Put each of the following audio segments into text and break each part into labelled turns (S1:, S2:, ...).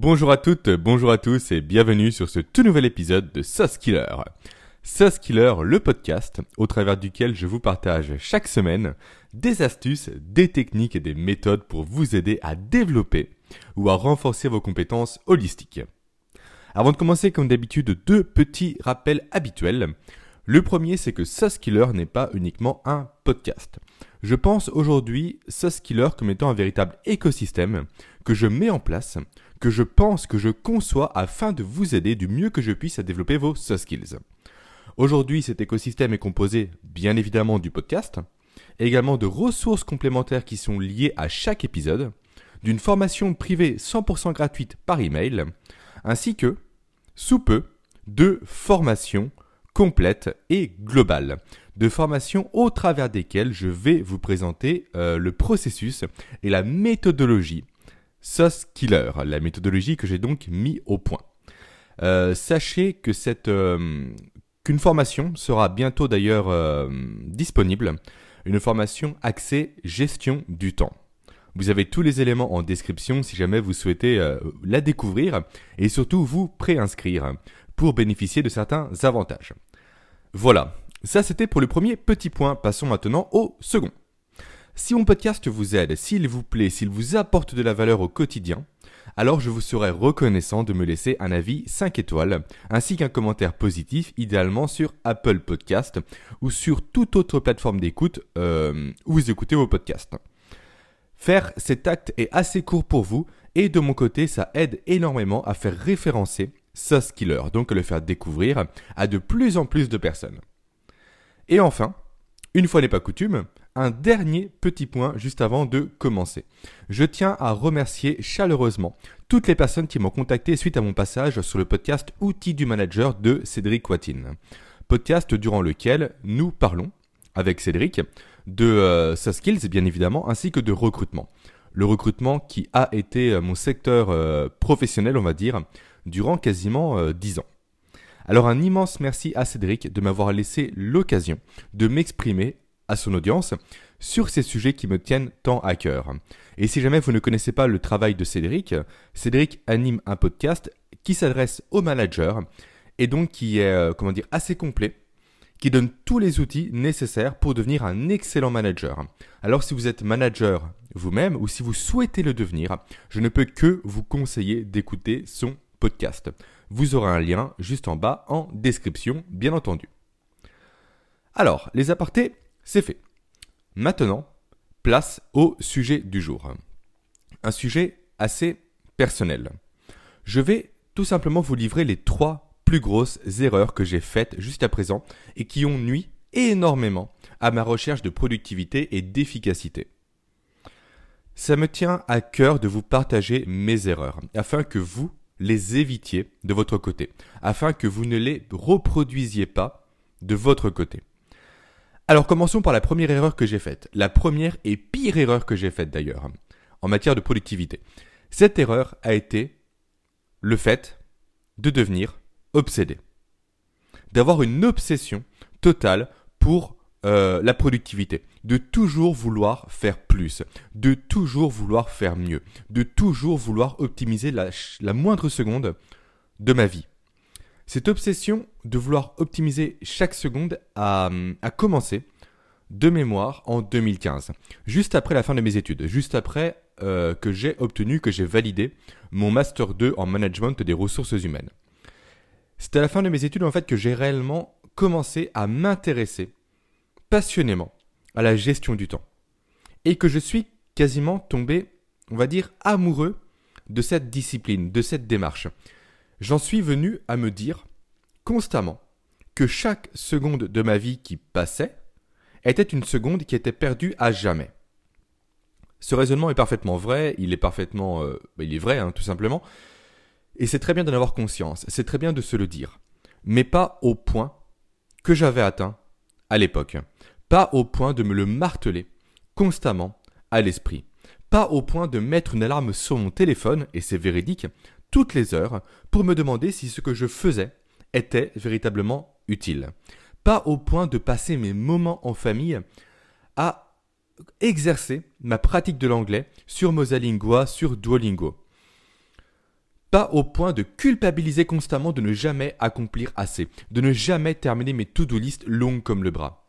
S1: Bonjour à toutes, bonjour à tous et bienvenue sur ce tout nouvel épisode de Sauce Killer. Sauce Killer, le podcast au travers duquel je vous partage chaque semaine des astuces, des techniques et des méthodes pour vous aider à développer ou à renforcer vos compétences holistiques. Avant de commencer, comme d'habitude, deux petits rappels habituels. Le premier, c'est que Sauce Killer n'est pas uniquement un podcast. Je pense aujourd'hui Sauce Killer comme étant un véritable écosystème que je mets en place, que je pense, que je conçois afin de vous aider du mieux que je puisse à développer vos soft skills. Aujourd'hui, cet écosystème est composé bien évidemment du podcast, également de ressources complémentaires qui sont liées à chaque épisode, d'une formation privée 100% gratuite par email, ainsi que, sous peu, de formations complètes et globales, de formations au travers desquelles je vais vous présenter euh, le processus et la méthodologie Sauce Killer, la méthodologie que j'ai donc mis au point. Euh, sachez que cette euh, qu'une formation sera bientôt d'ailleurs euh, disponible, une formation axée gestion du temps. Vous avez tous les éléments en description si jamais vous souhaitez la découvrir et surtout vous préinscrire pour bénéficier de certains avantages. Voilà, ça c'était pour le premier petit point, passons maintenant au second. Si mon podcast vous aide, s'il vous plaît, s'il vous apporte de la valeur au quotidien, alors je vous serais reconnaissant de me laisser un avis 5 étoiles, ainsi qu'un commentaire positif, idéalement sur Apple Podcast ou sur toute autre plateforme d'écoute euh, où vous écoutez vos podcasts. Faire cet acte est assez court pour vous et de mon côté ça aide énormément à faire référencer Sauce Killer, donc à le faire découvrir à de plus en plus de personnes. Et enfin, une fois n'est pas coutume, un dernier petit point juste avant de commencer. Je tiens à remercier chaleureusement toutes les personnes qui m'ont contacté suite à mon passage sur le podcast Outils du manager de Cédric Watine. Podcast durant lequel nous parlons avec Cédric de euh, soft skills bien évidemment ainsi que de recrutement. Le recrutement qui a été euh, mon secteur euh, professionnel on va dire durant quasiment 10 ans. Alors un immense merci à Cédric de m'avoir laissé l'occasion de m'exprimer à son audience sur ces sujets qui me tiennent tant à cœur. Et si jamais vous ne connaissez pas le travail de Cédric, Cédric anime un podcast qui s'adresse aux managers et donc qui est euh, comment dire assez complet, qui donne tous les outils nécessaires pour devenir un excellent manager. Alors si vous êtes manager vous-même ou si vous souhaitez le devenir, je ne peux que vous conseiller d'écouter son podcast. Vous aurez un lien juste en bas en description, bien entendu. Alors, les apartés, c'est fait. Maintenant, place au sujet du jour. Un sujet assez personnel. Je vais tout simplement vous livrer les trois plus grosses erreurs que j'ai faites jusqu'à présent et qui ont nui énormément à ma recherche de productivité et d'efficacité. Ça me tient à cœur de vous partager mes erreurs afin que vous les évitiez de votre côté, afin que vous ne les reproduisiez pas de votre côté. Alors commençons par la première erreur que j'ai faite. La première et pire erreur que j'ai faite d'ailleurs, en matière de productivité. Cette erreur a été le fait de devenir obsédé. D'avoir une obsession totale pour euh, la productivité. De toujours vouloir faire plus. De toujours vouloir faire mieux. De toujours vouloir optimiser la moindre seconde de ma vie. Cette obsession de vouloir optimiser chaque seconde a, commencé de mémoire en 2015, juste après la fin de mes études, juste après euh, que j'ai obtenu, que j'ai validé mon Master 2 en Management des ressources humaines. C'est à la fin de mes études en fait que j'ai réellement commencé à m'intéresser passionnément à la gestion du temps. Et que je suis quasiment tombé, on va dire, amoureux de cette discipline, de cette démarche j'en suis venu à me dire constamment que chaque seconde de ma vie qui passait était une seconde qui était perdue à jamais. Ce raisonnement est parfaitement vrai, il est parfaitement, euh, bah, il est vrai hein, tout simplement, et c'est très bien d'en avoir conscience, c'est très bien de se le dire, mais pas au point que j'avais atteint à l'époque, pas au point de me le marteler constamment à l'esprit, pas au point de mettre une alarme sur mon téléphone, et c'est véridique, toutes les heures pour me demander si ce que je faisais était véritablement utile. Pas au point de passer mes moments en famille à exercer ma pratique de l'anglais sur Mosalingua, sur Duolingo. Pas au point de culpabiliser constamment de ne jamais accomplir assez, de ne jamais terminer mes to-do list longues comme le bras.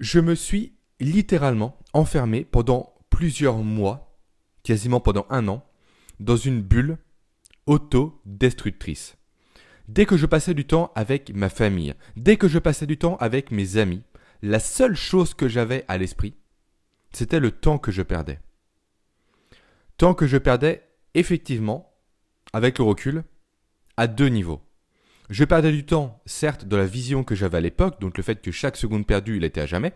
S1: Je me suis littéralement enfermé pendant plusieurs mois, quasiment pendant un an, dans une bulle auto-destructrice. Dès que je passais du temps avec ma famille, dès que je passais du temps avec mes amis, la seule chose que j'avais à l'esprit, c'était le temps que je perdais. Temps que je perdais effectivement, avec le recul, à deux niveaux. Je perdais du temps, certes, de la vision que j'avais à l'époque, donc le fait que chaque seconde perdue, il était à jamais,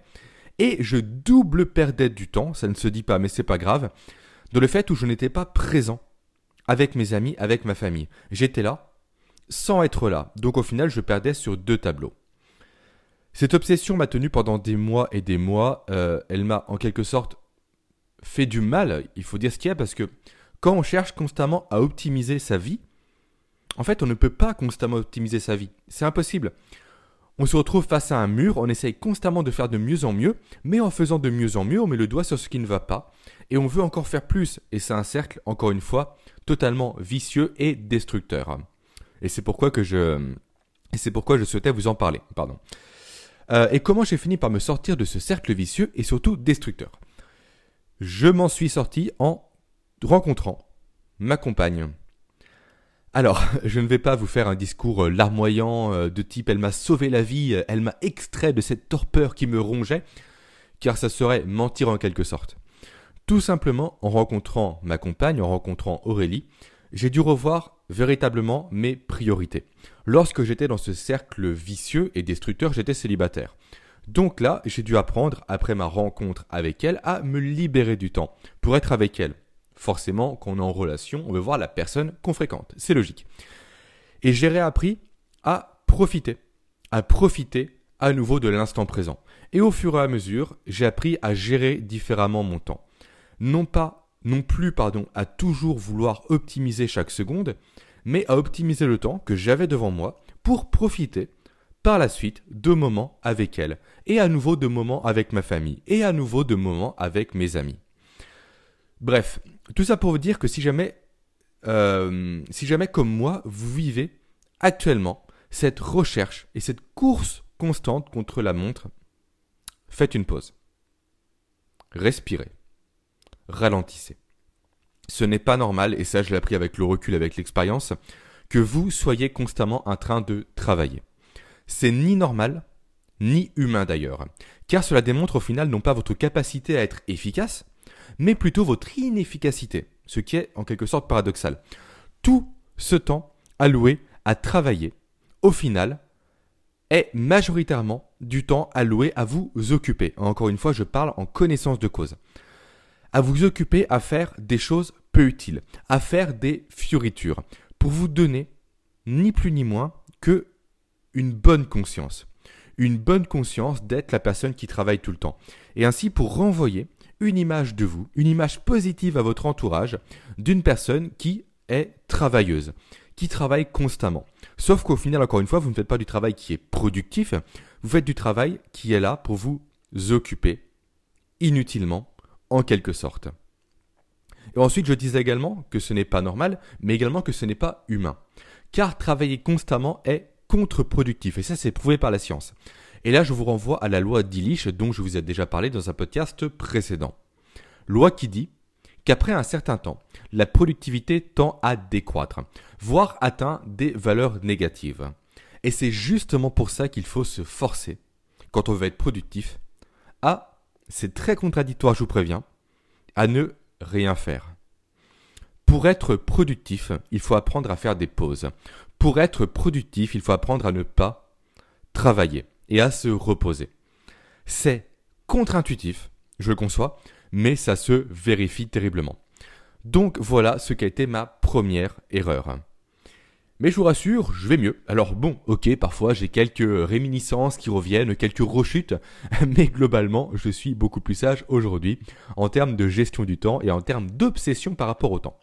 S1: et je double perdais du temps, ça ne se dit pas, mais c'est pas grave, de le fait où je n'étais pas présent avec mes amis, avec ma famille. J'étais là, sans être là, donc au final, je perdais sur deux tableaux. Cette obsession m'a tenu pendant des mois et des mois, euh, elle m'a en quelque sorte fait du mal, il faut dire ce qu'il y a, parce que quand on cherche constamment à optimiser sa vie, en fait, on ne peut pas constamment optimiser sa vie. C'est impossible. On se retrouve face à un mur, on essaye constamment de faire de mieux en mieux, mais en faisant de mieux en mieux, on met le doigt sur ce qui ne va pas, et on veut encore faire plus, et c'est un cercle, encore une fois, totalement vicieux et destructeur. Et c'est pourquoi que je, et c'est pourquoi je souhaitais vous en parler, pardon. Euh, et comment j'ai fini par me sortir de ce cercle vicieux et surtout destructeur? Je m'en suis sorti en rencontrant ma compagne. Alors, je ne vais pas vous faire un discours euh, larmoyant euh, de type elle m'a sauvé la vie, euh, elle m'a extrait de cette torpeur qui me rongeait, car ça serait mentir en quelque sorte. Tout simplement, en rencontrant ma compagne, en rencontrant Aurélie, j'ai dû revoir véritablement mes priorités. Lorsque j'étais dans ce cercle vicieux et destructeur, j'étais célibataire. Donc là, j'ai dû apprendre, après ma rencontre avec elle, à me libérer du temps pour être avec elle forcément, quand on est en relation, on veut voir la personne qu'on fréquente. C'est logique. Et j'ai réappris à profiter, à profiter à nouveau de l'instant présent. Et au fur et à mesure, j'ai appris à gérer différemment mon temps. Non pas, non plus, pardon, à toujours vouloir optimiser chaque seconde, mais à optimiser le temps que j'avais devant moi pour profiter par la suite de moments avec elle, et à nouveau de moments avec ma famille, et à nouveau de moments avec mes amis. Bref, tout ça pour vous dire que si jamais, euh, si jamais comme moi, vous vivez actuellement cette recherche et cette course constante contre la montre, faites une pause. Respirez. Ralentissez. Ce n'est pas normal, et ça je l'ai appris avec le recul, avec l'expérience, que vous soyez constamment en train de travailler. C'est ni normal, ni humain d'ailleurs, car cela démontre au final non pas votre capacité à être efficace, mais plutôt votre inefficacité, ce qui est en quelque sorte paradoxal. Tout ce temps alloué à travailler, au final, est majoritairement du temps alloué à vous occuper. Encore une fois, je parle en connaissance de cause. À vous occuper à faire des choses peu utiles, à faire des fioritures, pour vous donner ni plus ni moins que une bonne conscience. Une bonne conscience d'être la personne qui travaille tout le temps. Et ainsi pour renvoyer une image de vous, une image positive à votre entourage d'une personne qui est travailleuse, qui travaille constamment. Sauf qu'au final, encore une fois, vous ne faites pas du travail qui est productif, vous faites du travail qui est là pour vous occuper inutilement, en quelque sorte. Et ensuite, je disais également que ce n'est pas normal, mais également que ce n'est pas humain. Car travailler constamment est contre-productif, et ça c'est prouvé par la science. Et là, je vous renvoie à la loi d'Illich dont je vous ai déjà parlé dans un podcast précédent. Loi qui dit qu'après un certain temps, la productivité tend à décroître, voire atteint des valeurs négatives. Et c'est justement pour ça qu'il faut se forcer, quand on veut être productif, à, c'est très contradictoire, je vous préviens, à ne rien faire. Pour être productif, il faut apprendre à faire des pauses. Pour être productif, il faut apprendre à ne pas travailler et à se reposer. C'est contre-intuitif, je le conçois, mais ça se vérifie terriblement. Donc voilà ce qu'a été ma première erreur. Mais je vous rassure, je vais mieux. Alors bon, ok, parfois j'ai quelques réminiscences qui reviennent, quelques rechutes, mais globalement, je suis beaucoup plus sage aujourd'hui en termes de gestion du temps et en termes d'obsession par rapport au temps.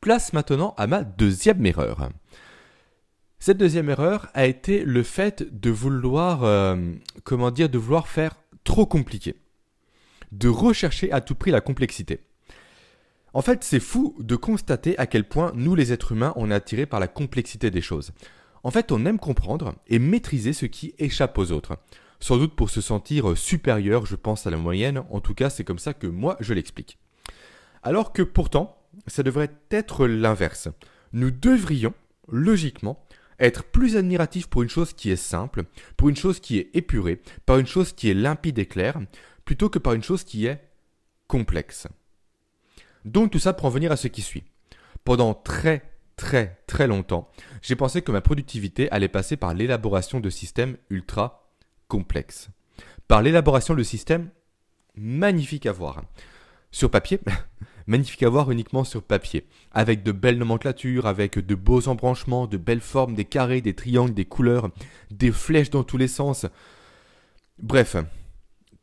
S1: Place maintenant à ma deuxième erreur. Cette deuxième erreur a été le fait de vouloir, euh, comment dire, de vouloir faire trop compliqué. De rechercher à tout prix la complexité. En fait, c'est fou de constater à quel point nous les êtres humains on est attirés par la complexité des choses. En fait, on aime comprendre et maîtriser ce qui échappe aux autres. Sans doute pour se sentir supérieur, je pense à la moyenne, en tout cas c'est comme ça que moi je l'explique. Alors que pourtant, ça devrait être l'inverse. Nous devrions, logiquement, être plus admiratifs pour une chose qui est simple, pour une chose qui est épurée, par une chose qui est limpide et claire, plutôt que par une chose qui est complexe. Donc tout ça pour en venir à ce qui suit. Pendant très très très longtemps, j'ai pensé que ma productivité allait passer par l'élaboration de systèmes ultra complexes. Par l'élaboration de systèmes magnifiques à voir. Sur papier, magnifique à voir uniquement sur papier, avec de belles nomenclatures, avec de beaux embranchements, de belles formes, des carrés, des triangles, des couleurs, des flèches dans tous les sens. Bref,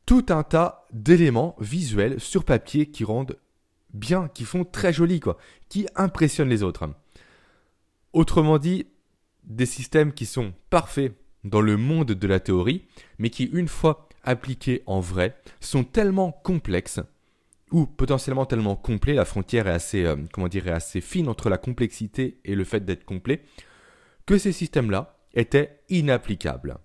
S1: tout un tas d'éléments visuels sur papier qui rendent bien, qui font très joli, quoi, qui impressionnent les autres. Autrement dit, des systèmes qui sont parfaits dans le monde de la théorie, mais qui, une fois appliqués en vrai, sont tellement complexes ou potentiellement tellement complet, la frontière est assez, euh, comment assez fine entre la complexité et le fait d'être complet, que ces systèmes-là étaient inapplicables.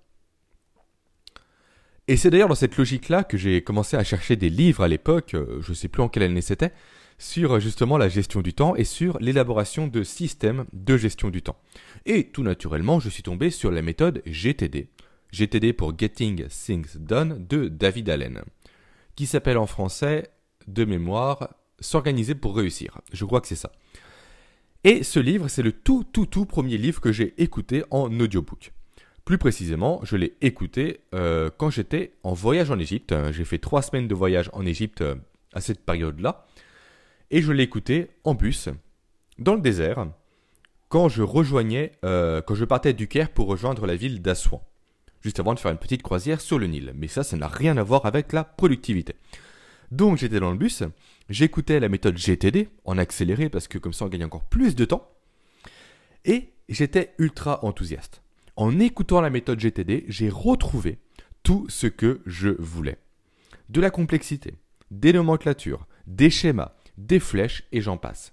S1: Et c'est d'ailleurs dans cette logique-là que j'ai commencé à chercher des livres à l'époque, euh, je ne sais plus en quelle année c'était, sur euh, justement la gestion du temps et sur l'élaboration de systèmes de gestion du temps. Et tout naturellement, je suis tombé sur la méthode GTD, GTD pour Getting Things Done de David Allen, qui s'appelle en français de mémoire, S'organiser pour réussir. Je crois que c'est ça. Et ce livre, c'est le tout, tout, tout premier livre que j'ai écouté en audiobook. Plus précisément, je l'ai écouté euh, quand j'étais en voyage en Égypte. J'ai fait trois semaines de voyage en Égypte euh, à cette période-là. Et je l'ai écouté en bus, dans le désert, quand je rejoignais, euh, quand je partais du Caire pour rejoindre la ville d'Assouan. Juste avant de faire une petite croisière sur le Nil. Mais ça, ça n'a rien à voir avec la productivité. Donc j'étais dans le bus, j'écoutais la méthode GTD en accéléré parce que comme ça on gagne encore plus de temps. Et j'étais ultra enthousiaste. En écoutant la méthode GTD, j'ai retrouvé tout ce que je voulais. De la complexité, des nomenclatures, des schémas, des flèches et j'en passe.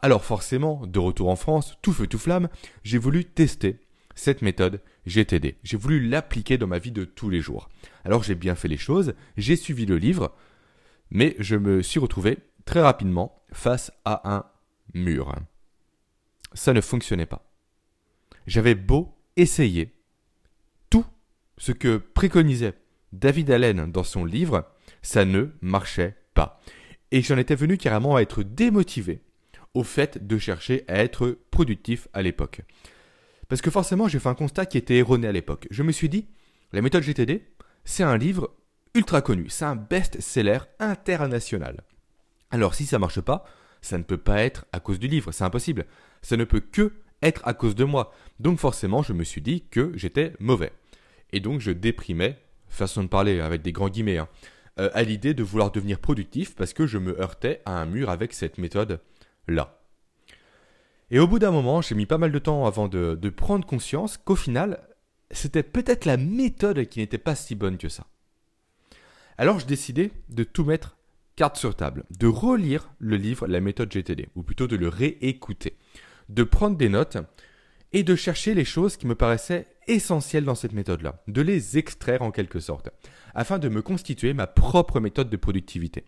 S1: Alors forcément, de retour en France, tout feu tout flamme, j'ai voulu tester cette méthode GTD. J'ai voulu l'appliquer dans ma vie de tous les jours. Alors j'ai bien fait les choses, j'ai suivi le livre, mais je me suis retrouvé très rapidement face à un mur. Ça ne fonctionnait pas. J'avais beau essayer tout ce que préconisait David Allen dans son livre, ça ne marchait pas. Et j'en étais venu carrément à être démotivé au fait de chercher à être productif à l'époque. Parce que forcément, j'ai fait un constat qui était erroné à l'époque. Je me suis dit, la méthode GTD, c'est un livre ultra connu. C'est un best-seller international. Alors si ça marche pas, ça ne peut pas être à cause du livre, c'est impossible. Ça ne peut que être à cause de moi. Donc forcément, je me suis dit que j'étais mauvais. Et donc je déprimais, façon de parler avec des grands guillemets, hein, euh, à l'idée de vouloir devenir productif parce que je me heurtais à un mur avec cette méthode-là. Et au bout d'un moment, j'ai mis pas mal de temps avant de, de prendre conscience qu'au final, c'était peut-être la méthode qui n'était pas si bonne que ça. Alors je décidais de tout mettre carte sur table, de relire le livre La méthode GTD, ou plutôt de le réécouter, de prendre des notes et de chercher les choses qui me paraissaient essentielles dans cette méthode-là, de les extraire en quelque sorte, afin de me constituer ma propre méthode de productivité.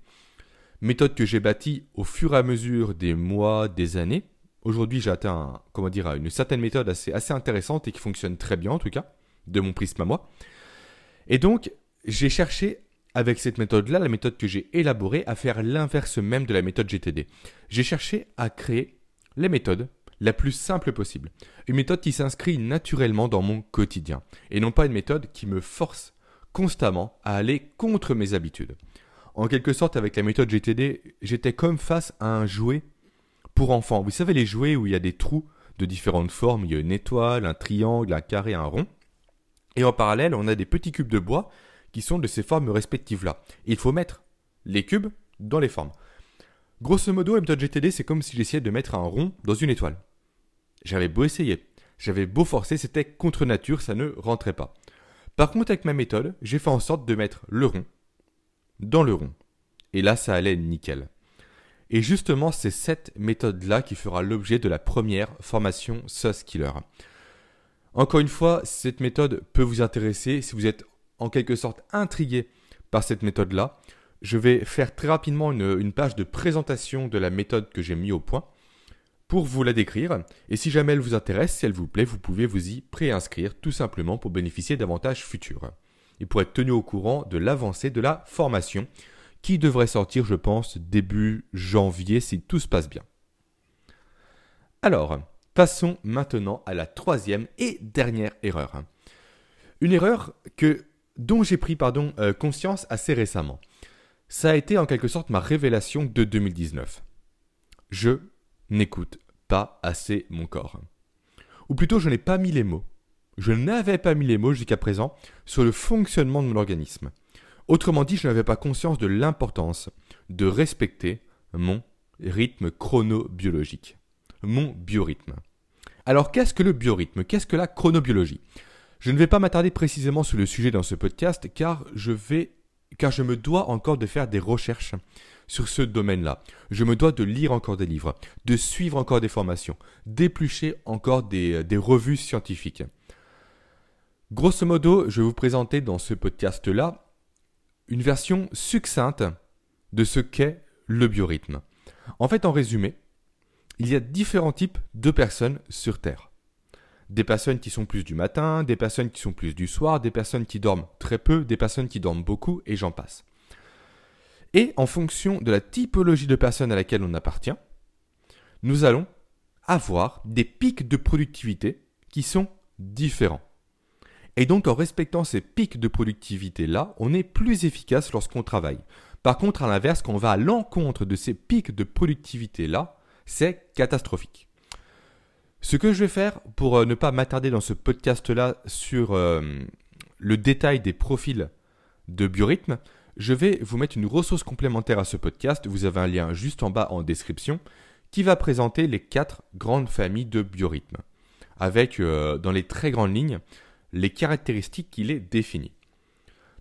S1: Méthode que j'ai bâtie au fur et à mesure des mois, des années. Aujourd'hui, j'ai atteint, comment dire, une certaine méthode assez, assez intéressante et qui fonctionne très bien en tout cas, de mon prisme à moi. Et donc, j'ai cherché avec cette méthode-là, la méthode que j'ai élaborée, à faire l'inverse même de la méthode GTD. J'ai cherché à créer la méthode la plus simple possible. Une méthode qui s'inscrit naturellement dans mon quotidien. Et non pas une méthode qui me force constamment à aller contre mes habitudes. En quelque sorte, avec la méthode GTD, j'étais comme face à un jouet pour enfants. Vous savez, les jouets où il y a des trous de différentes formes. Il y a une étoile, un triangle, un carré, un rond. Et en parallèle, on a des petits cubes de bois qui sont de ces formes respectives-là. Il faut mettre les cubes dans les formes. Grosso modo, la méthode GTD, c'est comme si j'essayais de mettre un rond dans une étoile. J'avais beau essayer, j'avais beau forcer, c'était contre nature, ça ne rentrait pas. Par contre, avec ma méthode, j'ai fait en sorte de mettre le rond dans le rond. Et là, ça allait nickel. Et justement, c'est cette méthode-là qui fera l'objet de la première formation SOS Killer. Encore une fois, cette méthode peut vous intéresser si vous êtes en quelque sorte intrigué par cette méthode-là. Je vais faire très rapidement une, page de présentation de la méthode que j'ai mis au point pour vous la décrire. Et si jamais elle vous intéresse, si elle vous plaît, vous pouvez vous y préinscrire tout simplement pour bénéficier d'avantages futurs. Et pour être tenu au courant de l'avancée de la formation qui devrait sortir, je pense, début janvier si tout se passe bien. Alors, passons maintenant à la troisième et dernière erreur. Une erreur que, dont j'ai pris pardon, euh, conscience assez récemment. Ça a été en quelque sorte ma révélation de 2019. Je n'écoute pas assez mon corps. Ou plutôt, je n'ai pas mis les mots. Je n'avais pas mis les mots jusqu'à présent sur le fonctionnement de mon organisme. Autrement dit, je n'avais pas conscience de l'importance de respecter mon rythme chronobiologique, mon biorhythme. Alors qu'est-ce que le biorhythme? Qu'est-ce que la chronobiologie? Je ne vais pas m'attarder précisément sur le sujet dans ce podcast car je vais car je me dois encore de faire des recherches sur ce domaine-là. Je me dois de lire encore des livres, de suivre encore des formations, d'éplucher encore des, des revues scientifiques. Grosso modo, je vais vous présenter dans ce podcast-là une version succincte de ce qu'est le biorhythme. En fait, en résumé, il y a différents types de personnes sur Terre. Des personnes qui sont plus du matin, des personnes qui sont plus du soir, des personnes qui dorment très peu, des personnes qui dorment beaucoup, et j'en passe. Et en fonction de la typologie de personnes à laquelle on appartient, nous allons avoir des pics de productivité qui sont différents. Et donc en respectant ces pics de productivité-là, on est plus efficace lorsqu'on travaille. Par contre, à l'inverse, quand on va à l'encontre de ces pics de productivité-là, c'est catastrophique. Ce que je vais faire pour euh, ne pas m'attarder dans ce podcast-là sur euh, le détail des profils de biorhythme, je vais vous mettre une ressource complémentaire à ce podcast. Vous avez un lien juste en bas en description qui va présenter les quatre grandes familles de biorhythmes, avec euh, dans les très grandes lignes les caractéristiques qu'il est défini.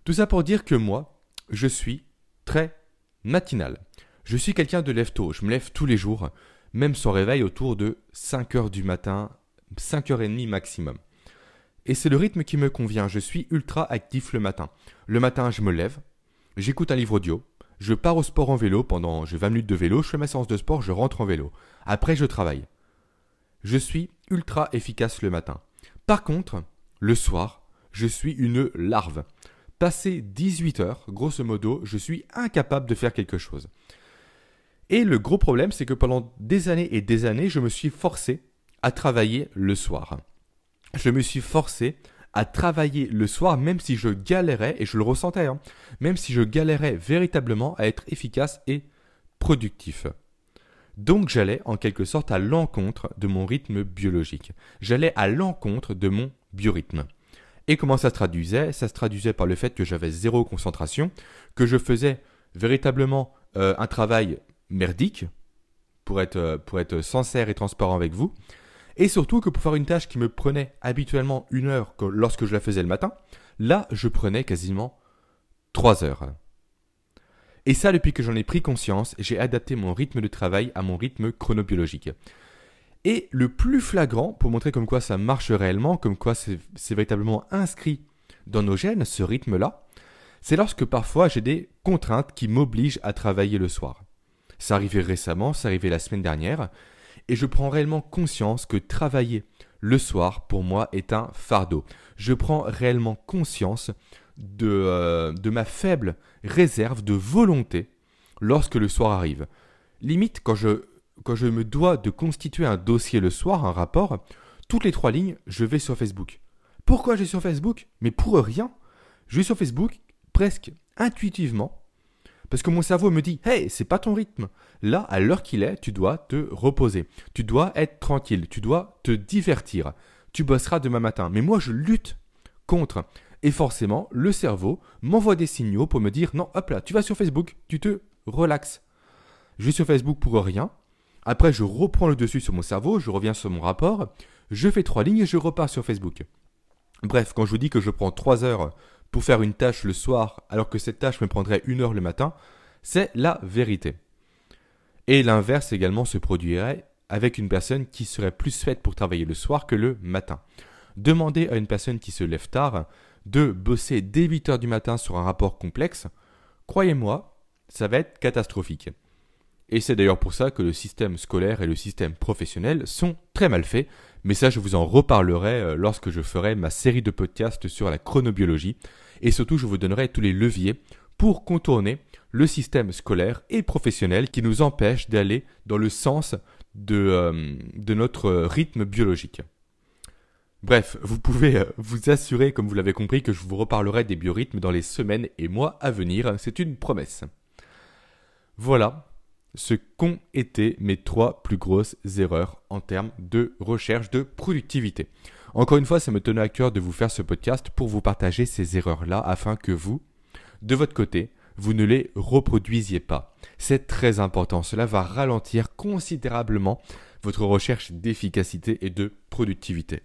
S1: Tout ça pour dire que moi, je suis très matinal. Je suis quelqu'un de lève tôt, je me lève tous les jours, même sans réveil autour de 5 heures du matin, 5 h 30 maximum. Et c'est le rythme qui me convient, je suis ultra actif le matin. Le matin, je me lève, j'écoute un livre audio, je pars au sport en vélo pendant 20 minutes de vélo, je fais ma séance de sport, je rentre en vélo. Après, je travaille. Je suis ultra efficace le matin. Par contre, le soir, je suis une larve. Passé 18 heures, grosso modo, je suis incapable de faire quelque chose. Et le gros problème, c'est que pendant des années et des années, je me suis forcé à travailler le soir. Je me suis forcé à travailler le soir, même si je galérais, et je le ressentais, hein, même si je galérais véritablement à être efficace et productif. Donc j'allais en quelque sorte à l'encontre de mon rythme biologique. J'allais à l'encontre de mon biorhythme. Et comment ça se traduisait? Ça se traduisait par le fait que j'avais zéro concentration, que je faisais véritablement euh, un travail merdique, pour être, euh, pour être sincère et transparent avec vous, et surtout que pour faire une tâche qui me prenait habituellement une heure lorsque je la faisais le matin, là je prenais quasiment trois heures. Et ça, depuis que j'en ai pris conscience, j'ai adapté mon rythme de travail à mon rythme chronobiologique. Et le plus flagrant, pour montrer comme quoi ça marche réellement, comme quoi c'est véritablement inscrit dans nos gènes, ce rythme-là, c'est lorsque parfois j'ai des contraintes qui m'obligent à travailler le soir. Ça arrivait récemment, ça arrivait la semaine dernière, et je prends réellement conscience que travailler le soir, pour moi, est un fardeau. Je prends réellement conscience de, euh, ma faible réserve de volonté lorsque le soir arrive. Limite, quand je quand je me dois de constituer un dossier le soir, un rapport, toutes les trois lignes, je vais sur Facebook. Pourquoi je vais sur Facebook? Mais pour rien. Je vais sur Facebook presque intuitivement parce que mon cerveau me dit Hey, c'est pas ton rythme. Là, à l'heure qu'il est, tu dois te reposer. Tu dois être tranquille. Tu dois te divertir. Tu bosseras demain matin. Mais moi, je lutte contre. Et forcément, le cerveau m'envoie des signaux pour me dire Non, hop là, tu vas sur Facebook, tu te relaxes. Je vais sur Facebook pour rien. Après, je reprends le dessus sur mon cerveau, je reviens sur mon rapport, je fais trois lignes et je repars sur Facebook. Bref, quand je vous dis que je prends trois heures pour faire une tâche le soir, alors que cette tâche me prendrait une heure le matin, c'est la vérité. Et l'inverse également se produirait avec une personne qui serait plus faite pour travailler le soir que le matin. Demandez à une personne qui se lève tard de bosser dès 8 heures du matin sur un rapport complexe, croyez-moi, ça va être catastrophique. Et c'est d'ailleurs pour ça que le système scolaire et le système professionnel sont très mal faits, mais ça je vous en reparlerai euh, lorsque je ferai ma série de podcasts sur la chronobiologie, et surtout je vous donnerai tous les leviers pour contourner le système scolaire et professionnel qui nous empêche d'aller dans le sens de, euh, notre rythme biologique. Bref, vous pouvez euh, vous assurer, comme vous l'avez compris, que je vous reparlerai des biorhythmes dans les semaines et mois à venir. C'est une promesse. Voilà ce qu'ont été mes trois plus grosses erreurs en termes de recherche de productivité. Encore une fois, ça me tenait à cœur de vous faire ce podcast pour vous partager ces erreurs-là afin que vous, de votre côté, vous ne les reproduisiez pas. C'est très important. Cela va ralentir considérablement votre recherche d'efficacité et de productivité.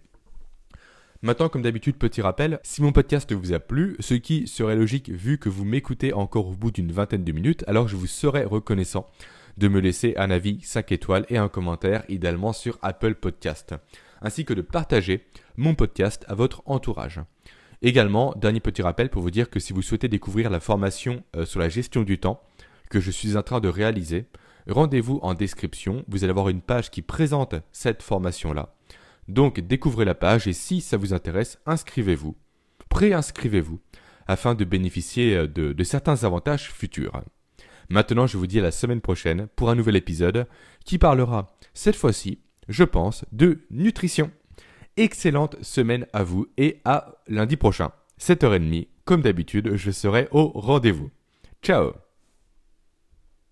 S1: Maintenant, comme d'habitude, petit rappel, si mon podcast vous a plu, ce qui serait logique vu que vous m'écoutez encore au bout d'une vingtaine de minutes, alors je vous serais reconnaissant de me laisser un avis 5 étoiles et un commentaire, idéalement sur Apple Podcast, ainsi que de partager mon podcast à votre entourage. Également, dernier petit rappel pour vous dire que si vous souhaitez découvrir la formation euh, sur la gestion du temps que je suis en train de réaliser, rendez-vous en description, vous allez avoir une page qui présente cette formation-là. Donc découvrez la page et si ça vous intéresse, inscrivez-vous, préinscrivez-vous, afin de bénéficier euh, de, de certains avantages futurs. Maintenant, je vous dis à la semaine prochaine pour un nouvel épisode qui parlera, cette fois-ci, je pense, de nutrition. Excellente semaine à vous et à lundi prochain, 7h30. Comme d'habitude, je serai au rendez-vous. Ciao